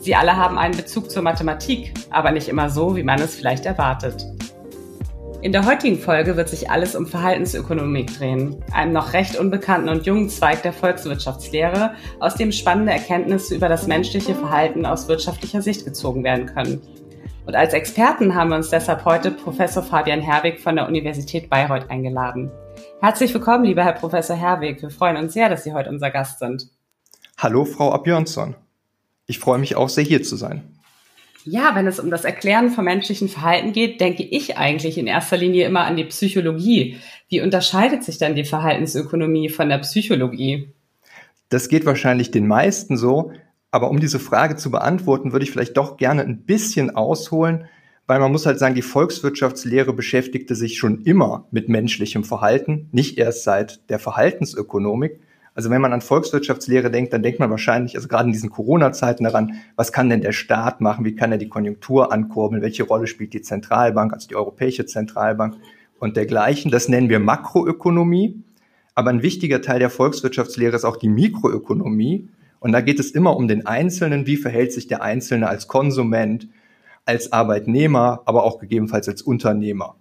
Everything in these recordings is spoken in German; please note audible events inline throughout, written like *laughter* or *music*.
Sie alle haben einen Bezug zur Mathematik, aber nicht immer so, wie man es vielleicht erwartet. In der heutigen Folge wird sich alles um Verhaltensökonomik drehen, einem noch recht unbekannten und jungen Zweig der Volkswirtschaftslehre, aus dem spannende Erkenntnisse über das menschliche Verhalten aus wirtschaftlicher Sicht gezogen werden können. Und als Experten haben wir uns deshalb heute Professor Fabian Herwig von der Universität Bayreuth eingeladen. Herzlich willkommen, lieber Herr Professor Herwig. Wir freuen uns sehr, dass Sie heute unser Gast sind. Hallo, Frau Abjörnsson. Ich freue mich auch sehr, hier zu sein. Ja, wenn es um das Erklären von menschlichen Verhalten geht, denke ich eigentlich in erster Linie immer an die Psychologie. Wie unterscheidet sich dann die Verhaltensökonomie von der Psychologie? Das geht wahrscheinlich den meisten so, aber um diese Frage zu beantworten, würde ich vielleicht doch gerne ein bisschen ausholen, weil man muss halt sagen, die Volkswirtschaftslehre beschäftigte sich schon immer mit menschlichem Verhalten, nicht erst seit der Verhaltensökonomik. Also wenn man an Volkswirtschaftslehre denkt, dann denkt man wahrscheinlich, also gerade in diesen Corona-Zeiten daran, was kann denn der Staat machen, wie kann er die Konjunktur ankurbeln, welche Rolle spielt die Zentralbank, also die Europäische Zentralbank und dergleichen. Das nennen wir Makroökonomie. Aber ein wichtiger Teil der Volkswirtschaftslehre ist auch die Mikroökonomie. Und da geht es immer um den Einzelnen, wie verhält sich der Einzelne als Konsument, als Arbeitnehmer, aber auch gegebenenfalls als Unternehmer.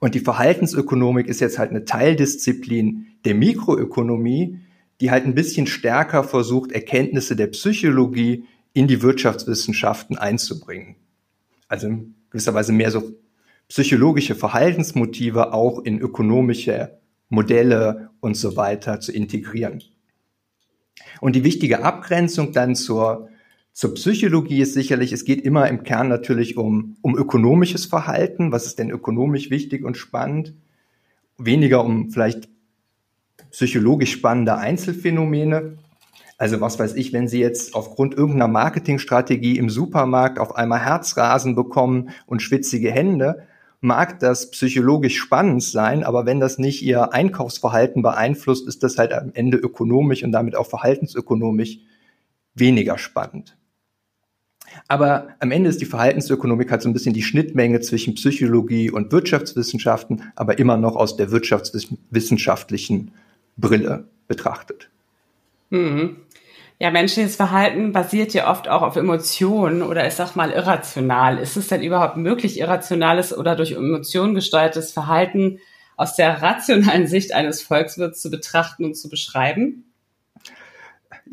Und die Verhaltensökonomik ist jetzt halt eine Teildisziplin der Mikroökonomie, die halt ein bisschen stärker versucht, Erkenntnisse der Psychologie in die Wirtschaftswissenschaften einzubringen. Also in gewisser Weise mehr so psychologische Verhaltensmotive auch in ökonomische Modelle und so weiter zu integrieren. Und die wichtige Abgrenzung dann zur, zur Psychologie ist sicherlich, es geht immer im Kern natürlich um, um ökonomisches Verhalten. Was ist denn ökonomisch wichtig und spannend? Weniger um vielleicht psychologisch spannende Einzelfänomene. Also was weiß ich, wenn Sie jetzt aufgrund irgendeiner Marketingstrategie im Supermarkt auf einmal Herzrasen bekommen und schwitzige Hände, mag das psychologisch spannend sein, aber wenn das nicht ihr Einkaufsverhalten beeinflusst, ist das halt am Ende ökonomisch und damit auch verhaltensökonomisch weniger spannend. Aber am Ende ist die Verhaltensökonomik halt so ein bisschen die Schnittmenge zwischen Psychologie und Wirtschaftswissenschaften, aber immer noch aus der wirtschaftswissenschaftlichen Brille betrachtet. Mhm. Ja, menschliches Verhalten basiert ja oft auch auf Emotionen oder ist auch mal irrational. Ist es denn überhaupt möglich, irrationales oder durch Emotionen gesteuertes Verhalten aus der rationalen Sicht eines Volkswirts zu betrachten und zu beschreiben?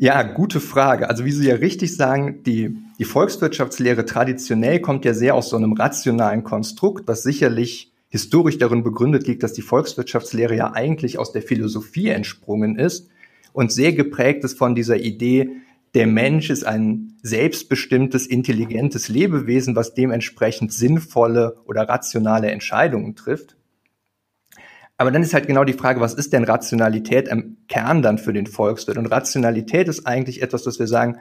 Ja, gute Frage. Also wie Sie ja richtig sagen, die, die Volkswirtschaftslehre traditionell kommt ja sehr aus so einem rationalen Konstrukt, was sicherlich historisch darin begründet liegt, dass die Volkswirtschaftslehre ja eigentlich aus der Philosophie entsprungen ist und sehr geprägt ist von dieser Idee, der Mensch ist ein selbstbestimmtes, intelligentes Lebewesen, was dementsprechend sinnvolle oder rationale Entscheidungen trifft. Aber dann ist halt genau die Frage, was ist denn Rationalität im Kern dann für den Volkswirt? Und Rationalität ist eigentlich etwas, dass wir sagen,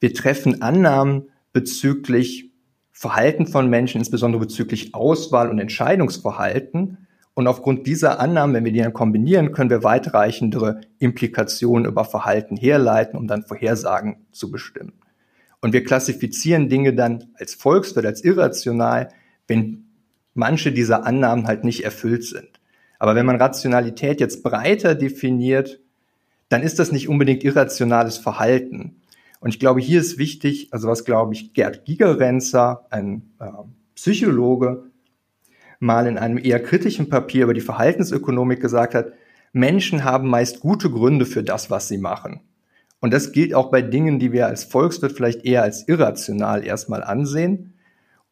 wir treffen Annahmen bezüglich Verhalten von Menschen, insbesondere bezüglich Auswahl und Entscheidungsverhalten und aufgrund dieser Annahmen, wenn wir die dann kombinieren, können wir weitreichendere Implikationen über Verhalten herleiten, um dann Vorhersagen zu bestimmen. Und wir klassifizieren Dinge dann als Volkswirt, als irrational, wenn manche dieser Annahmen halt nicht erfüllt sind. Aber wenn man Rationalität jetzt breiter definiert, dann ist das nicht unbedingt irrationales Verhalten. Und ich glaube, hier ist wichtig, also was glaube ich Gerd Gigerenzer, ein äh, Psychologe, mal in einem eher kritischen Papier über die Verhaltensökonomik gesagt hat, Menschen haben meist gute Gründe für das, was sie machen. Und das gilt auch bei Dingen, die wir als Volkswirt vielleicht eher als irrational erstmal ansehen.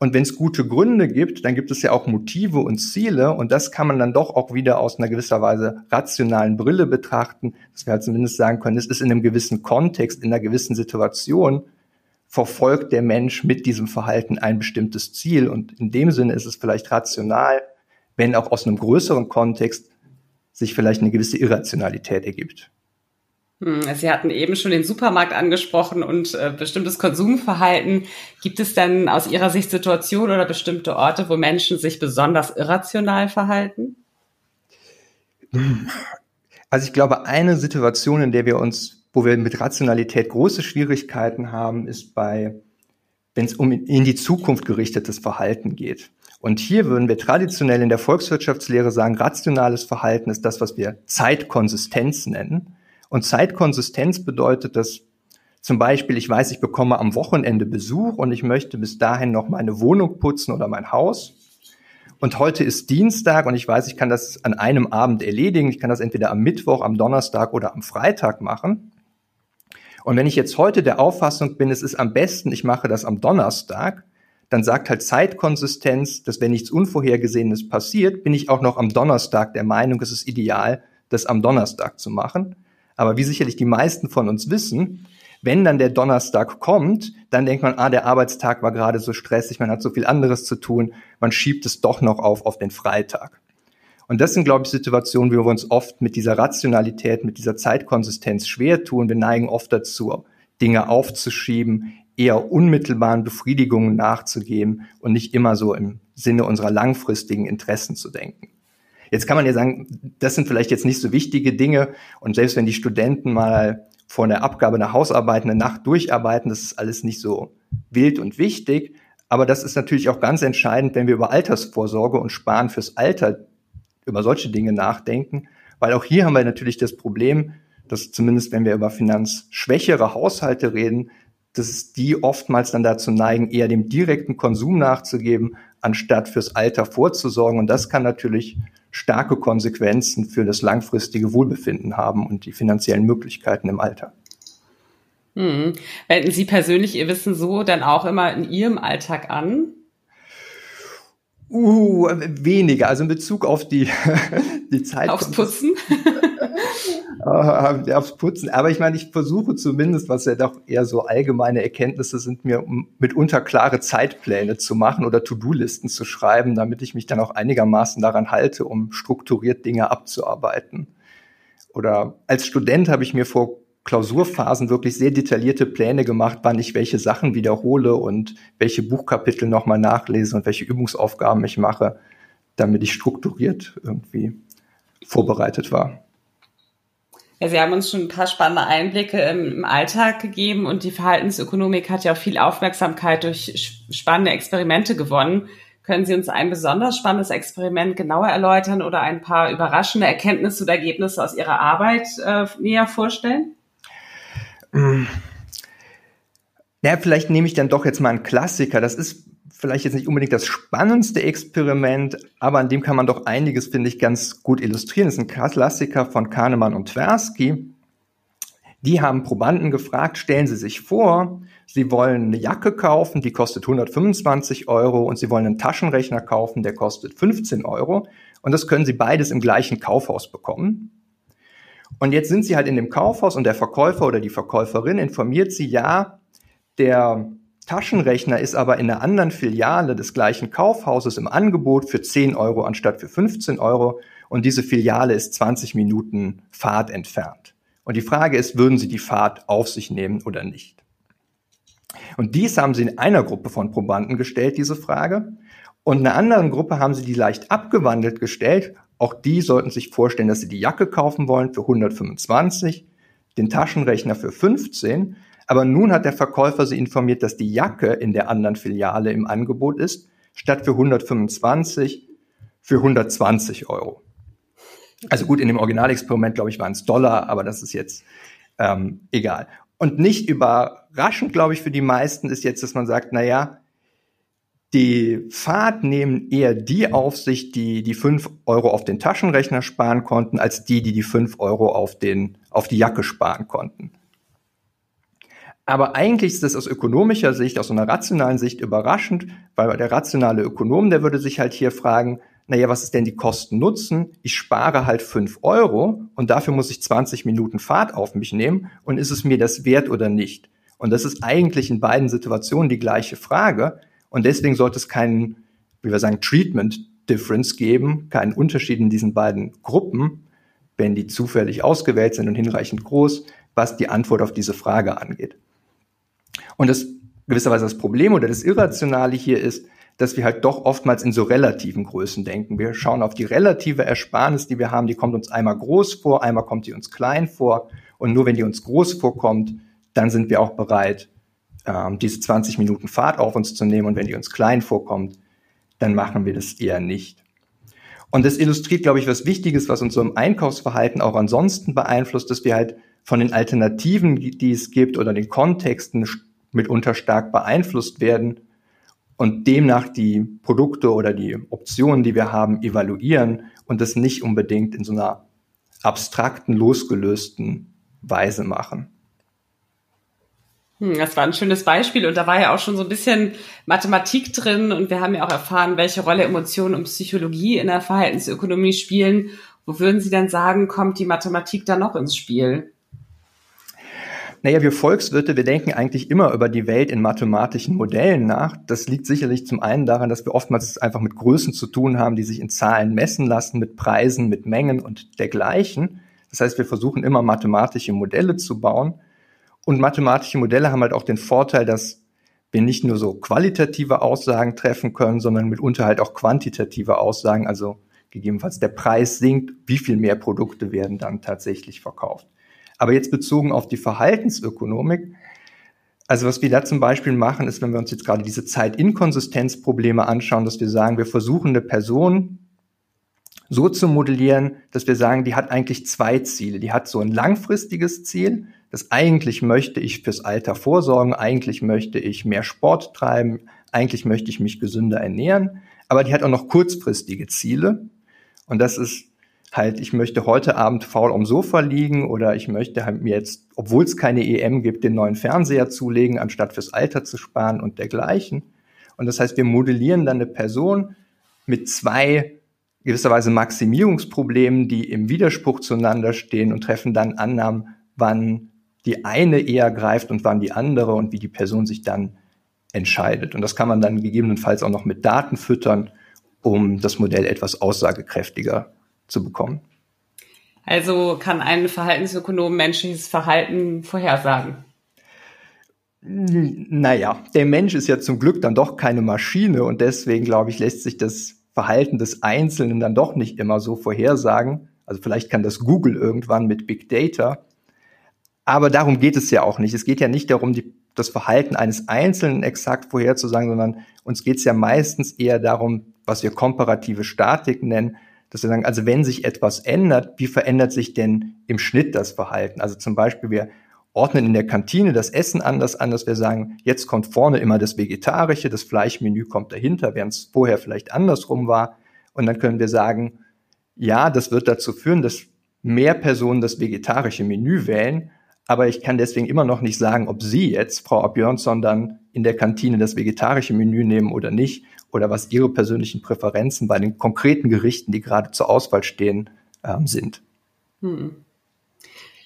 Und wenn es gute Gründe gibt, dann gibt es ja auch Motive und Ziele und das kann man dann doch auch wieder aus einer gewisser Weise rationalen Brille betrachten, dass wir halt zumindest sagen können, es ist in einem gewissen Kontext, in einer gewissen Situation verfolgt der Mensch mit diesem Verhalten ein bestimmtes Ziel. Und in dem Sinne ist es vielleicht rational, wenn auch aus einem größeren Kontext sich vielleicht eine gewisse Irrationalität ergibt. Hm, Sie hatten eben schon den Supermarkt angesprochen und äh, bestimmtes Konsumverhalten. Gibt es denn aus Ihrer Sicht Situationen oder bestimmte Orte, wo Menschen sich besonders irrational verhalten? Also ich glaube, eine Situation, in der wir uns, wo wir mit Rationalität große Schwierigkeiten haben, ist bei, wenn es um in die Zukunft gerichtetes Verhalten geht. Und hier würden wir traditionell in der Volkswirtschaftslehre sagen, rationales Verhalten ist das, was wir Zeitkonsistenz nennen. Und Zeitkonsistenz bedeutet, dass zum Beispiel, ich weiß, ich bekomme am Wochenende Besuch und ich möchte bis dahin noch meine Wohnung putzen oder mein Haus. Und heute ist Dienstag und ich weiß, ich kann das an einem Abend erledigen. Ich kann das entweder am Mittwoch, am Donnerstag oder am Freitag machen. Und wenn ich jetzt heute der Auffassung bin, es ist am besten, ich mache das am Donnerstag, dann sagt halt Zeitkonsistenz, dass wenn nichts Unvorhergesehenes passiert, bin ich auch noch am Donnerstag der Meinung, es ist ideal, das am Donnerstag zu machen. Aber wie sicherlich die meisten von uns wissen, wenn dann der Donnerstag kommt, dann denkt man, ah, der Arbeitstag war gerade so stressig, man hat so viel anderes zu tun, man schiebt es doch noch auf auf den Freitag. Und das sind, glaube ich, Situationen, wie wir uns oft mit dieser Rationalität, mit dieser Zeitkonsistenz schwer tun. Wir neigen oft dazu, Dinge aufzuschieben, eher unmittelbaren Befriedigungen nachzugeben und nicht immer so im Sinne unserer langfristigen Interessen zu denken. Jetzt kann man ja sagen, das sind vielleicht jetzt nicht so wichtige Dinge und selbst wenn die Studenten mal vor der Abgabe einer Hausarbeit eine Nacht durcharbeiten, das ist alles nicht so wild und wichtig. Aber das ist natürlich auch ganz entscheidend, wenn wir über Altersvorsorge und Sparen fürs Alter über solche Dinge nachdenken, weil auch hier haben wir natürlich das Problem, dass zumindest wenn wir über finanzschwächere Haushalte reden, dass die oftmals dann dazu neigen, eher dem direkten Konsum nachzugeben, anstatt fürs Alter vorzusorgen. Und das kann natürlich starke Konsequenzen für das langfristige Wohlbefinden haben und die finanziellen Möglichkeiten im Alter. Hm. Wenden Sie persönlich Ihr Wissen so dann auch immer in Ihrem Alltag an? Uh, weniger. Also in Bezug auf die, *laughs* die Zeit. Aufs Putzen? *laughs* äh, *laughs* aufs Putzen. Aber ich meine, ich versuche zumindest, was ja doch eher so allgemeine Erkenntnisse sind, mir mitunter klare Zeitpläne zu machen oder To-Do-Listen zu schreiben, damit ich mich dann auch einigermaßen daran halte, um strukturiert Dinge abzuarbeiten. Oder als Student habe ich mir vor Klausurphasen wirklich sehr detaillierte Pläne gemacht, wann ich welche Sachen wiederhole und welche Buchkapitel nochmal nachlese und welche Übungsaufgaben ich mache, damit ich strukturiert irgendwie vorbereitet war. Ja, Sie haben uns schon ein paar spannende Einblicke im Alltag gegeben und die Verhaltensökonomik hat ja auch viel Aufmerksamkeit durch spannende Experimente gewonnen. Können Sie uns ein besonders spannendes Experiment genauer erläutern oder ein paar überraschende Erkenntnisse oder Ergebnisse aus Ihrer Arbeit äh, näher vorstellen? Ja, vielleicht nehme ich dann doch jetzt mal einen Klassiker. Das ist vielleicht jetzt nicht unbedingt das spannendste Experiment, aber an dem kann man doch einiges, finde ich, ganz gut illustrieren. Das ist ein Klassiker von Kahnemann und Tversky. Die haben Probanden gefragt, stellen Sie sich vor, Sie wollen eine Jacke kaufen, die kostet 125 Euro und Sie wollen einen Taschenrechner kaufen, der kostet 15 Euro. Und das können Sie beides im gleichen Kaufhaus bekommen. Und jetzt sind sie halt in dem Kaufhaus und der Verkäufer oder die Verkäuferin informiert sie, ja, der Taschenrechner ist aber in einer anderen Filiale des gleichen Kaufhauses im Angebot für 10 Euro anstatt für 15 Euro und diese Filiale ist 20 Minuten Fahrt entfernt. Und die Frage ist, würden Sie die Fahrt auf sich nehmen oder nicht? Und dies haben Sie in einer Gruppe von Probanden gestellt, diese Frage. Und in einer anderen Gruppe haben Sie die leicht abgewandelt gestellt auch die sollten sich vorstellen, dass sie die Jacke kaufen wollen für 125, den Taschenrechner für 15. Aber nun hat der Verkäufer sie informiert, dass die Jacke in der anderen Filiale im Angebot ist, statt für 125 für 120 Euro. Also gut, in dem Originalexperiment, glaube ich, waren es Dollar, aber das ist jetzt ähm, egal. Und nicht überraschend, glaube ich, für die meisten ist jetzt, dass man sagt, na ja, die Fahrt nehmen eher die auf sich, die die fünf Euro auf den Taschenrechner sparen konnten, als die, die die fünf Euro auf, den, auf die Jacke sparen konnten. Aber eigentlich ist das aus ökonomischer Sicht, aus einer rationalen Sicht überraschend, weil der rationale Ökonom, der würde sich halt hier fragen, naja, was ist denn die Kosten-Nutzen? Ich spare halt fünf Euro und dafür muss ich 20 Minuten Fahrt auf mich nehmen und ist es mir das wert oder nicht? Und das ist eigentlich in beiden Situationen die gleiche Frage. Und deswegen sollte es keinen, wie wir sagen, Treatment Difference geben, keinen Unterschied in diesen beiden Gruppen, wenn die zufällig ausgewählt sind und hinreichend groß, was die Antwort auf diese Frage angeht. Und das gewisserweise das Problem oder das Irrationale hier ist, dass wir halt doch oftmals in so relativen Größen denken. Wir schauen auf die relative Ersparnis, die wir haben, die kommt uns einmal groß vor, einmal kommt die uns klein vor. Und nur wenn die uns groß vorkommt, dann sind wir auch bereit, ähm, diese 20 Minuten Fahrt auf uns zu nehmen. Und wenn die uns klein vorkommt, dann machen wir das eher nicht. Und das illustriert, glaube ich, was Wichtiges, was uns so im Einkaufsverhalten auch ansonsten beeinflusst, dass wir halt von den Alternativen, die es gibt oder den Kontexten mitunter stark beeinflusst werden und demnach die Produkte oder die Optionen, die wir haben, evaluieren und das nicht unbedingt in so einer abstrakten, losgelösten Weise machen. Hm, das war ein schönes Beispiel und da war ja auch schon so ein bisschen Mathematik drin und wir haben ja auch erfahren, welche Rolle Emotionen und Psychologie in der Verhaltensökonomie spielen. Wo würden Sie dann sagen, kommt die Mathematik da noch ins Spiel? Naja, wir Volkswirte, wir denken eigentlich immer über die Welt in mathematischen Modellen nach. Das liegt sicherlich zum einen daran, dass wir oftmals einfach mit Größen zu tun haben, die sich in Zahlen messen lassen, mit Preisen, mit Mengen und dergleichen. Das heißt, wir versuchen immer mathematische Modelle zu bauen. Und mathematische Modelle haben halt auch den Vorteil, dass wir nicht nur so qualitative Aussagen treffen können, sondern mitunter halt auch quantitative Aussagen, also gegebenenfalls der Preis sinkt, wie viel mehr Produkte werden dann tatsächlich verkauft. Aber jetzt bezogen auf die Verhaltensökonomik, also was wir da zum Beispiel machen, ist, wenn wir uns jetzt gerade diese Zeitinkonsistenzprobleme anschauen, dass wir sagen, wir versuchen eine Person so zu modellieren, dass wir sagen, die hat eigentlich zwei Ziele. Die hat so ein langfristiges Ziel, das eigentlich möchte ich fürs Alter vorsorgen, eigentlich möchte ich mehr Sport treiben, eigentlich möchte ich mich gesünder ernähren, aber die hat auch noch kurzfristige Ziele. Und das ist halt, ich möchte heute Abend faul am Sofa liegen oder ich möchte halt mir jetzt, obwohl es keine EM gibt, den neuen Fernseher zulegen, anstatt fürs Alter zu sparen und dergleichen. Und das heißt, wir modellieren dann eine Person mit zwei gewisserweise Maximierungsproblemen, die im Widerspruch zueinander stehen und treffen dann Annahmen, wann die eine eher greift und wann die andere und wie die Person sich dann entscheidet. Und das kann man dann gegebenenfalls auch noch mit Daten füttern, um das Modell etwas aussagekräftiger zu bekommen. Also kann ein Verhaltensökonom menschliches Verhalten vorhersagen? Naja, der Mensch ist ja zum Glück dann doch keine Maschine und deswegen, glaube ich, lässt sich das Verhalten des Einzelnen dann doch nicht immer so vorhersagen. Also vielleicht kann das Google irgendwann mit Big Data. Aber darum geht es ja auch nicht. Es geht ja nicht darum, die, das Verhalten eines Einzelnen exakt vorherzusagen, sondern uns geht es ja meistens eher darum, was wir komparative Statik nennen, dass wir sagen, also wenn sich etwas ändert, wie verändert sich denn im Schnitt das Verhalten? Also zum Beispiel, wir ordnen in der Kantine das Essen anders an, dass wir sagen, jetzt kommt vorne immer das Vegetarische, das Fleischmenü kommt dahinter, während es vorher vielleicht andersrum war. Und dann können wir sagen, ja, das wird dazu führen, dass mehr Personen das vegetarische Menü wählen, aber ich kann deswegen immer noch nicht sagen, ob Sie jetzt, Frau Björnsson, dann in der Kantine das vegetarische Menü nehmen oder nicht oder was Ihre persönlichen Präferenzen bei den konkreten Gerichten, die gerade zur Auswahl stehen, ähm, sind. Hm.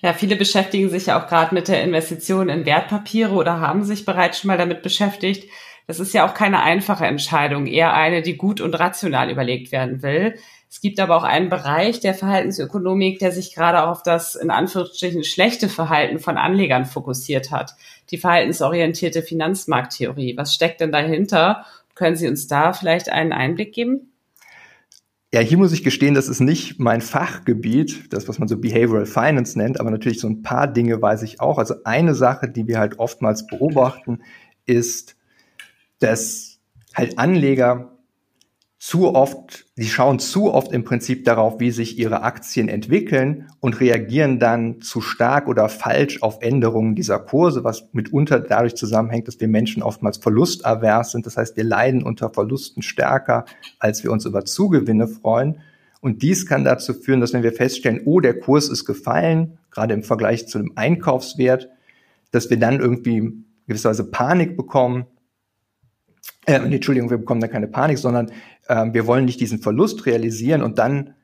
Ja, viele beschäftigen sich ja auch gerade mit der Investition in Wertpapiere oder haben sich bereits schon mal damit beschäftigt. Das ist ja auch keine einfache Entscheidung, eher eine, die gut und rational überlegt werden will. Es gibt aber auch einen Bereich der Verhaltensökonomik, der sich gerade auf das in Anführungsstrichen schlechte Verhalten von Anlegern fokussiert hat. Die verhaltensorientierte Finanzmarkttheorie. Was steckt denn dahinter? Können Sie uns da vielleicht einen Einblick geben? Ja, hier muss ich gestehen, das ist nicht mein Fachgebiet, das, was man so Behavioral Finance nennt, aber natürlich so ein paar Dinge weiß ich auch. Also eine Sache, die wir halt oftmals beobachten, ist, dass halt Anleger zu oft, sie schauen zu oft im Prinzip darauf, wie sich ihre Aktien entwickeln und reagieren dann zu stark oder falsch auf Änderungen dieser Kurse, was mitunter dadurch zusammenhängt, dass wir Menschen oftmals verlustavers sind. Das heißt, wir leiden unter Verlusten stärker, als wir uns über Zugewinne freuen. Und dies kann dazu führen, dass wenn wir feststellen, oh, der Kurs ist gefallen, gerade im Vergleich zu dem Einkaufswert, dass wir dann irgendwie gewisserweise Panik bekommen. Äh, Entschuldigung, wir bekommen da keine Panik, sondern ähm, wir wollen nicht diesen Verlust realisieren und dann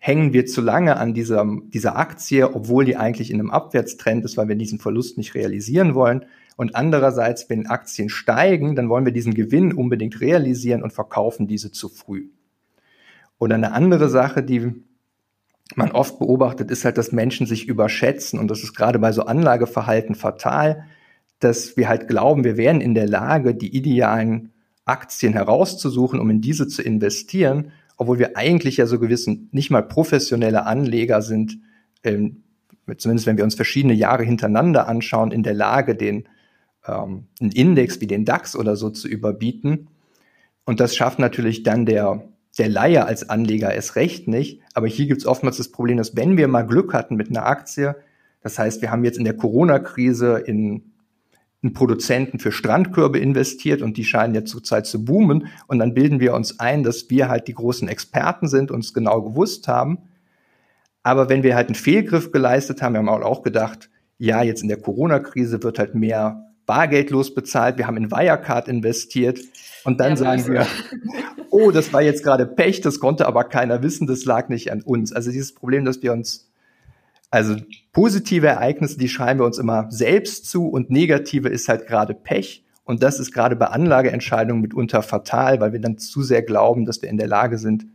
hängen wir zu lange an dieser, dieser Aktie, obwohl die eigentlich in einem Abwärtstrend ist, weil wir diesen Verlust nicht realisieren wollen. Und andererseits, wenn Aktien steigen, dann wollen wir diesen Gewinn unbedingt realisieren und verkaufen diese zu früh. Oder eine andere Sache, die man oft beobachtet, ist halt, dass Menschen sich überschätzen und das ist gerade bei so Anlageverhalten fatal, dass wir halt glauben, wir wären in der Lage, die idealen Aktien herauszusuchen, um in diese zu investieren, obwohl wir eigentlich ja so gewissen nicht mal professionelle Anleger sind, ähm, zumindest wenn wir uns verschiedene Jahre hintereinander anschauen, in der Lage, den ähm, einen Index wie den DAX oder so zu überbieten. Und das schafft natürlich dann der, der Laie als Anleger erst recht nicht. Aber hier gibt es oftmals das Problem, dass wenn wir mal Glück hatten mit einer Aktie, das heißt, wir haben jetzt in der Corona-Krise in einen Produzenten für Strandkörbe investiert und die scheinen jetzt zurzeit zu boomen. Und dann bilden wir uns ein, dass wir halt die großen Experten sind und es genau gewusst haben. Aber wenn wir halt einen Fehlgriff geleistet haben, wir haben auch gedacht, ja, jetzt in der Corona-Krise wird halt mehr bargeldlos bezahlt, wir haben in Wirecard investiert und dann ja, sagen wir, oh, das war jetzt gerade Pech, das konnte aber keiner wissen, das lag nicht an uns. Also dieses Problem, dass wir uns, also positive Ereignisse, die schreiben wir uns immer selbst zu und negative ist halt gerade Pech. Und das ist gerade bei Anlageentscheidungen mitunter fatal, weil wir dann zu sehr glauben, dass wir in der Lage sind,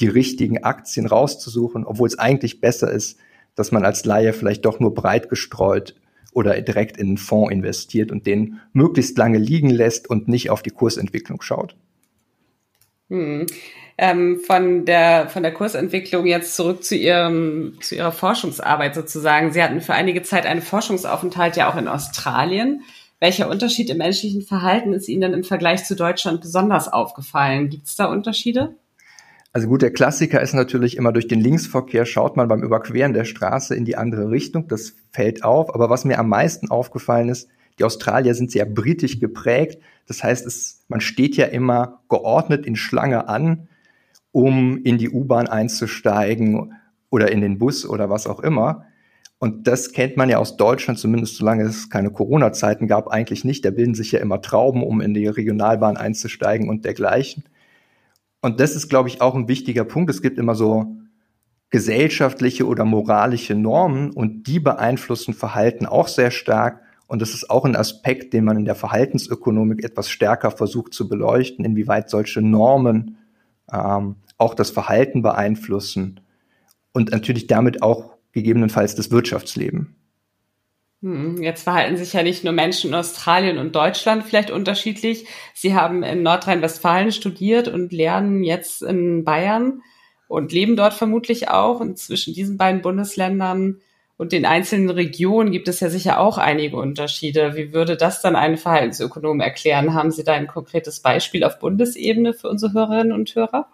die richtigen Aktien rauszusuchen, obwohl es eigentlich besser ist, dass man als Laie vielleicht doch nur breit gestreut oder direkt in einen Fonds investiert und den möglichst lange liegen lässt und nicht auf die Kursentwicklung schaut. Hm. Ähm, von der von der Kursentwicklung jetzt zurück zu ihrem zu ihrer Forschungsarbeit sozusagen. Sie hatten für einige Zeit einen Forschungsaufenthalt ja auch in Australien. Welcher Unterschied im menschlichen Verhalten ist Ihnen denn im Vergleich zu Deutschland besonders aufgefallen? Gibt es da Unterschiede? Also gut, der Klassiker ist natürlich immer durch den Linksverkehr schaut man beim Überqueren der Straße in die andere Richtung. Das fällt auf. Aber was mir am meisten aufgefallen ist, die Australier sind sehr britisch geprägt. Das heißt, es, man steht ja immer geordnet in Schlange an, um in die U-Bahn einzusteigen oder in den Bus oder was auch immer. Und das kennt man ja aus Deutschland, zumindest solange es keine Corona-Zeiten gab, eigentlich nicht. Da bilden sich ja immer Trauben, um in die Regionalbahn einzusteigen und dergleichen. Und das ist, glaube ich, auch ein wichtiger Punkt. Es gibt immer so gesellschaftliche oder moralische Normen und die beeinflussen Verhalten auch sehr stark. Und das ist auch ein Aspekt, den man in der Verhaltensökonomik etwas stärker versucht zu beleuchten, inwieweit solche Normen ähm, auch das Verhalten beeinflussen und natürlich damit auch gegebenenfalls das Wirtschaftsleben. Hm, jetzt verhalten sich ja nicht nur Menschen in Australien und Deutschland vielleicht unterschiedlich. Sie haben in Nordrhein-Westfalen studiert und lernen jetzt in Bayern und leben dort vermutlich auch. Und zwischen diesen beiden Bundesländern und den einzelnen Regionen gibt es ja sicher auch einige Unterschiede. Wie würde das dann ein Verhaltensökonom erklären? Haben Sie da ein konkretes Beispiel auf Bundesebene für unsere Hörerinnen und Hörer?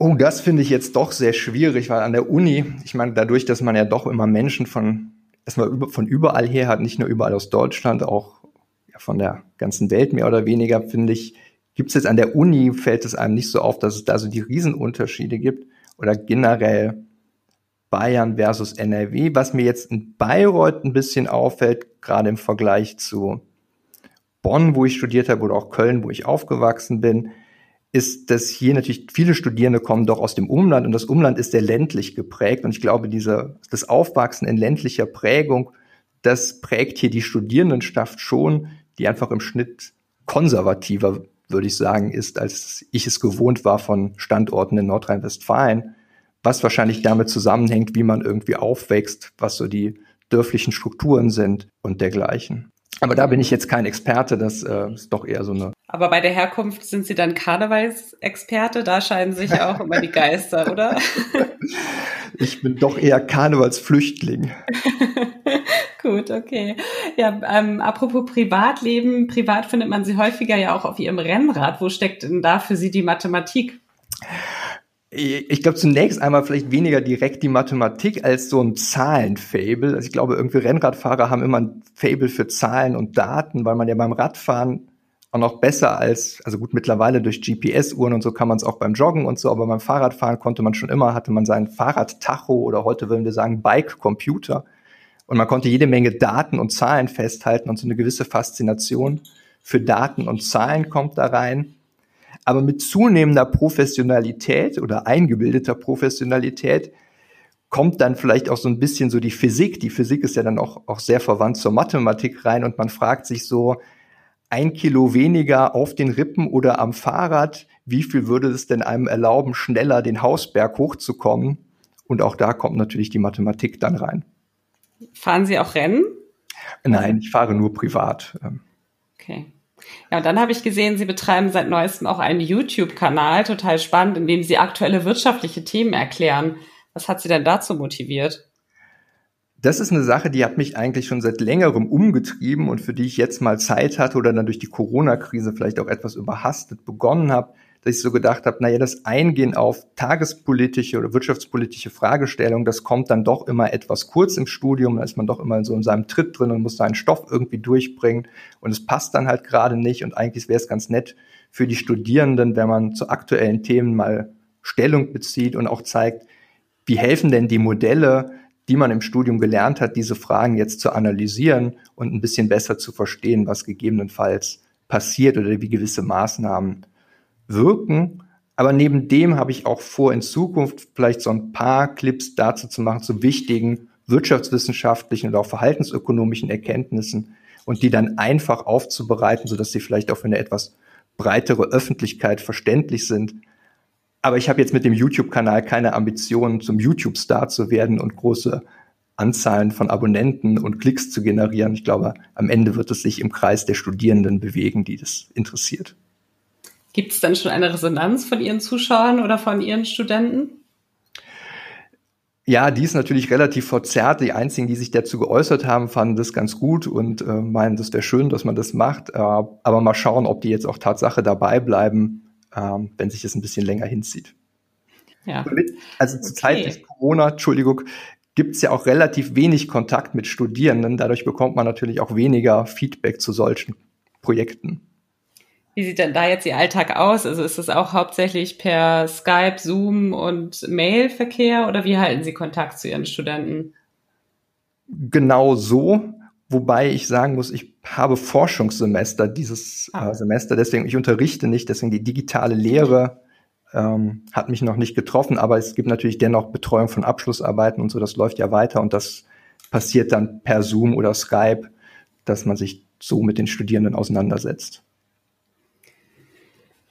Oh, das finde ich jetzt doch sehr schwierig, weil an der Uni, ich meine, dadurch, dass man ja doch immer Menschen von erstmal von überall her hat, nicht nur überall aus Deutschland, auch von der ganzen Welt mehr oder weniger, finde ich, gibt es jetzt an der Uni, fällt es einem nicht so auf, dass es da so die Riesenunterschiede gibt oder generell Bayern versus NRW. Was mir jetzt in Bayreuth ein bisschen auffällt, gerade im Vergleich zu Bonn, wo ich studiert habe, oder auch Köln, wo ich aufgewachsen bin, ist, dass hier natürlich viele Studierende kommen doch aus dem Umland und das Umland ist sehr ländlich geprägt und ich glaube, diese, das Aufwachsen in ländlicher Prägung, das prägt hier die Studierendenschaft schon, die einfach im Schnitt konservativer, würde ich sagen, ist, als ich es gewohnt war von Standorten in Nordrhein-Westfalen, was wahrscheinlich damit zusammenhängt, wie man irgendwie aufwächst, was so die dörflichen Strukturen sind und dergleichen. Aber da bin ich jetzt kein Experte, das äh, ist doch eher so eine. Aber bei der Herkunft sind Sie dann Karnevalsexperte? Da scheinen sich ja auch immer die Geister, oder? *laughs* ich bin doch eher Karnevalsflüchtling. *laughs* Gut, okay. Ja, ähm, apropos Privatleben, privat findet man Sie häufiger ja auch auf Ihrem Rennrad. Wo steckt denn da für Sie die Mathematik? Ich glaube zunächst einmal vielleicht weniger direkt die Mathematik als so ein Zahlenfable. Also ich glaube, irgendwie Rennradfahrer haben immer ein Fable für Zahlen und Daten, weil man ja beim Radfahren auch noch besser als, also gut, mittlerweile durch GPS-Uhren und so kann man es auch beim Joggen und so, aber beim Fahrradfahren konnte man schon immer, hatte man seinen Fahrradtacho oder heute würden wir sagen Bike-Computer. Und man konnte jede Menge Daten und Zahlen festhalten und so eine gewisse Faszination für Daten und Zahlen kommt da rein. Aber mit zunehmender Professionalität oder eingebildeter Professionalität kommt dann vielleicht auch so ein bisschen so die Physik. Die Physik ist ja dann auch, auch sehr verwandt zur Mathematik rein und man fragt sich so, ein Kilo weniger auf den Rippen oder am Fahrrad, wie viel würde es denn einem erlauben, schneller den Hausberg hochzukommen? Und auch da kommt natürlich die Mathematik dann rein. Fahren Sie auch Rennen? Nein, ich fahre nur privat. Ähm. Okay. Ja, und dann habe ich gesehen, Sie betreiben seit neuestem auch einen YouTube-Kanal, total spannend, in dem Sie aktuelle wirtschaftliche Themen erklären. Was hat Sie denn dazu motiviert? Das ist eine Sache, die hat mich eigentlich schon seit längerem umgetrieben und für die ich jetzt mal Zeit hatte oder dann durch die Corona-Krise vielleicht auch etwas überhastet begonnen habe, dass ich so gedacht habe, naja, das Eingehen auf tagespolitische oder wirtschaftspolitische Fragestellungen, das kommt dann doch immer etwas kurz im Studium, da ist man doch immer so in seinem Tritt drin und muss seinen Stoff irgendwie durchbringen und es passt dann halt gerade nicht und eigentlich wäre es ganz nett für die Studierenden, wenn man zu aktuellen Themen mal Stellung bezieht und auch zeigt, wie helfen denn die Modelle, die man im Studium gelernt hat, diese Fragen jetzt zu analysieren und ein bisschen besser zu verstehen, was gegebenenfalls passiert oder wie gewisse Maßnahmen wirken. Aber neben dem habe ich auch vor, in Zukunft vielleicht so ein paar Clips dazu zu machen, zu wichtigen wirtschaftswissenschaftlichen oder auch verhaltensökonomischen Erkenntnissen und die dann einfach aufzubereiten, sodass sie vielleicht auch für eine etwas breitere Öffentlichkeit verständlich sind. Aber ich habe jetzt mit dem YouTube-Kanal keine Ambitionen, zum YouTube-Star zu werden und große Anzahlen von Abonnenten und Klicks zu generieren. Ich glaube, am Ende wird es sich im Kreis der Studierenden bewegen, die das interessiert. Gibt es dann schon eine Resonanz von Ihren Zuschauern oder von Ihren Studenten? Ja, die ist natürlich relativ verzerrt. Die einzigen, die sich dazu geäußert haben, fanden das ganz gut und äh, meinen, das wäre schön, dass man das macht. Äh, aber mal schauen, ob die jetzt auch Tatsache dabei bleiben, äh, wenn sich das ein bisschen länger hinzieht. Ja. Also zur Zeit des Corona, Entschuldigung, gibt es ja auch relativ wenig Kontakt mit Studierenden. Dadurch bekommt man natürlich auch weniger Feedback zu solchen Projekten. Wie sieht denn da jetzt Ihr Alltag aus? Also ist es auch hauptsächlich per Skype, Zoom und Mailverkehr oder wie halten Sie Kontakt zu Ihren Studenten? Genau so, wobei ich sagen muss, ich habe Forschungssemester dieses ah. äh, Semester, deswegen ich unterrichte nicht, deswegen die digitale Lehre ähm, hat mich noch nicht getroffen, aber es gibt natürlich dennoch Betreuung von Abschlussarbeiten und so, das läuft ja weiter und das passiert dann per Zoom oder Skype, dass man sich so mit den Studierenden auseinandersetzt.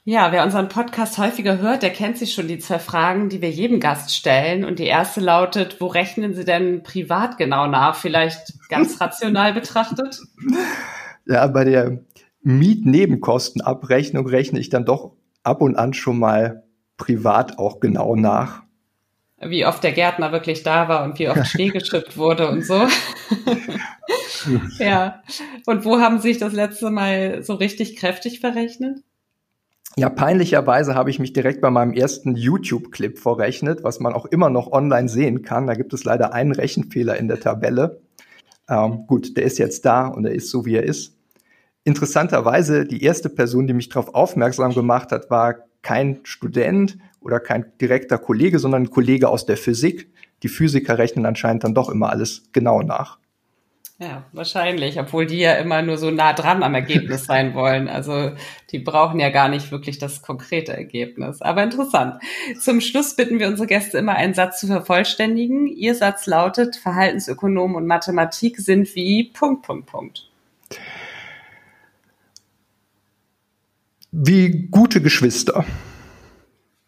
Ja, wer unseren Podcast häufiger hört, der kennt sich schon die zwei Fragen, die wir jedem Gast stellen. Und die erste lautet, wo rechnen Sie denn privat genau nach? Vielleicht ganz *laughs* rational betrachtet? Ja, bei der Mietnebenkostenabrechnung rechne ich dann doch ab und an schon mal privat auch genau nach. Wie oft der Gärtner wirklich da war und wie oft *laughs* Schnee geschippt wurde und so. *laughs* ja. Und wo haben Sie sich das letzte Mal so richtig kräftig verrechnet? Ja, peinlicherweise habe ich mich direkt bei meinem ersten YouTube-Clip verrechnet, was man auch immer noch online sehen kann. Da gibt es leider einen Rechenfehler in der Tabelle. Ähm, gut, der ist jetzt da und er ist so, wie er ist. Interessanterweise, die erste Person, die mich darauf aufmerksam gemacht hat, war kein Student oder kein direkter Kollege, sondern ein Kollege aus der Physik. Die Physiker rechnen anscheinend dann doch immer alles genau nach. Ja, wahrscheinlich, obwohl die ja immer nur so nah dran am Ergebnis sein wollen. Also die brauchen ja gar nicht wirklich das konkrete Ergebnis. Aber interessant. Zum Schluss bitten wir unsere Gäste immer einen Satz zu vervollständigen. Ihr Satz lautet, Verhaltensökonomen und Mathematik sind wie Punkt, Punkt, Punkt. Wie gute Geschwister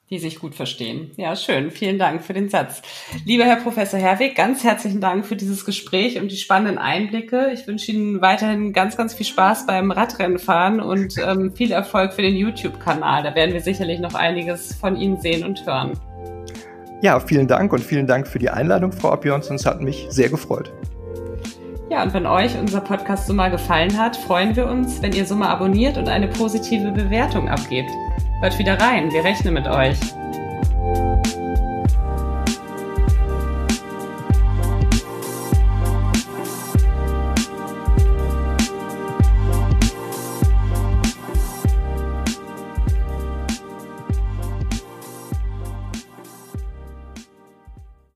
die sich gut verstehen. Ja, schön. Vielen Dank für den Satz. Lieber Herr Professor Herwig, ganz herzlichen Dank für dieses Gespräch und die spannenden Einblicke. Ich wünsche Ihnen weiterhin ganz, ganz viel Spaß beim Radrennenfahren und ähm, viel Erfolg für den YouTube-Kanal. Da werden wir sicherlich noch einiges von Ihnen sehen und hören. Ja, vielen Dank und vielen Dank für die Einladung, Frau Abjons. Es hat mich sehr gefreut. Ja, und wenn euch unser Podcast so mal gefallen hat, freuen wir uns, wenn ihr so mal abonniert und eine positive Bewertung abgebt. Hört wieder rein, wir rechnen mit euch.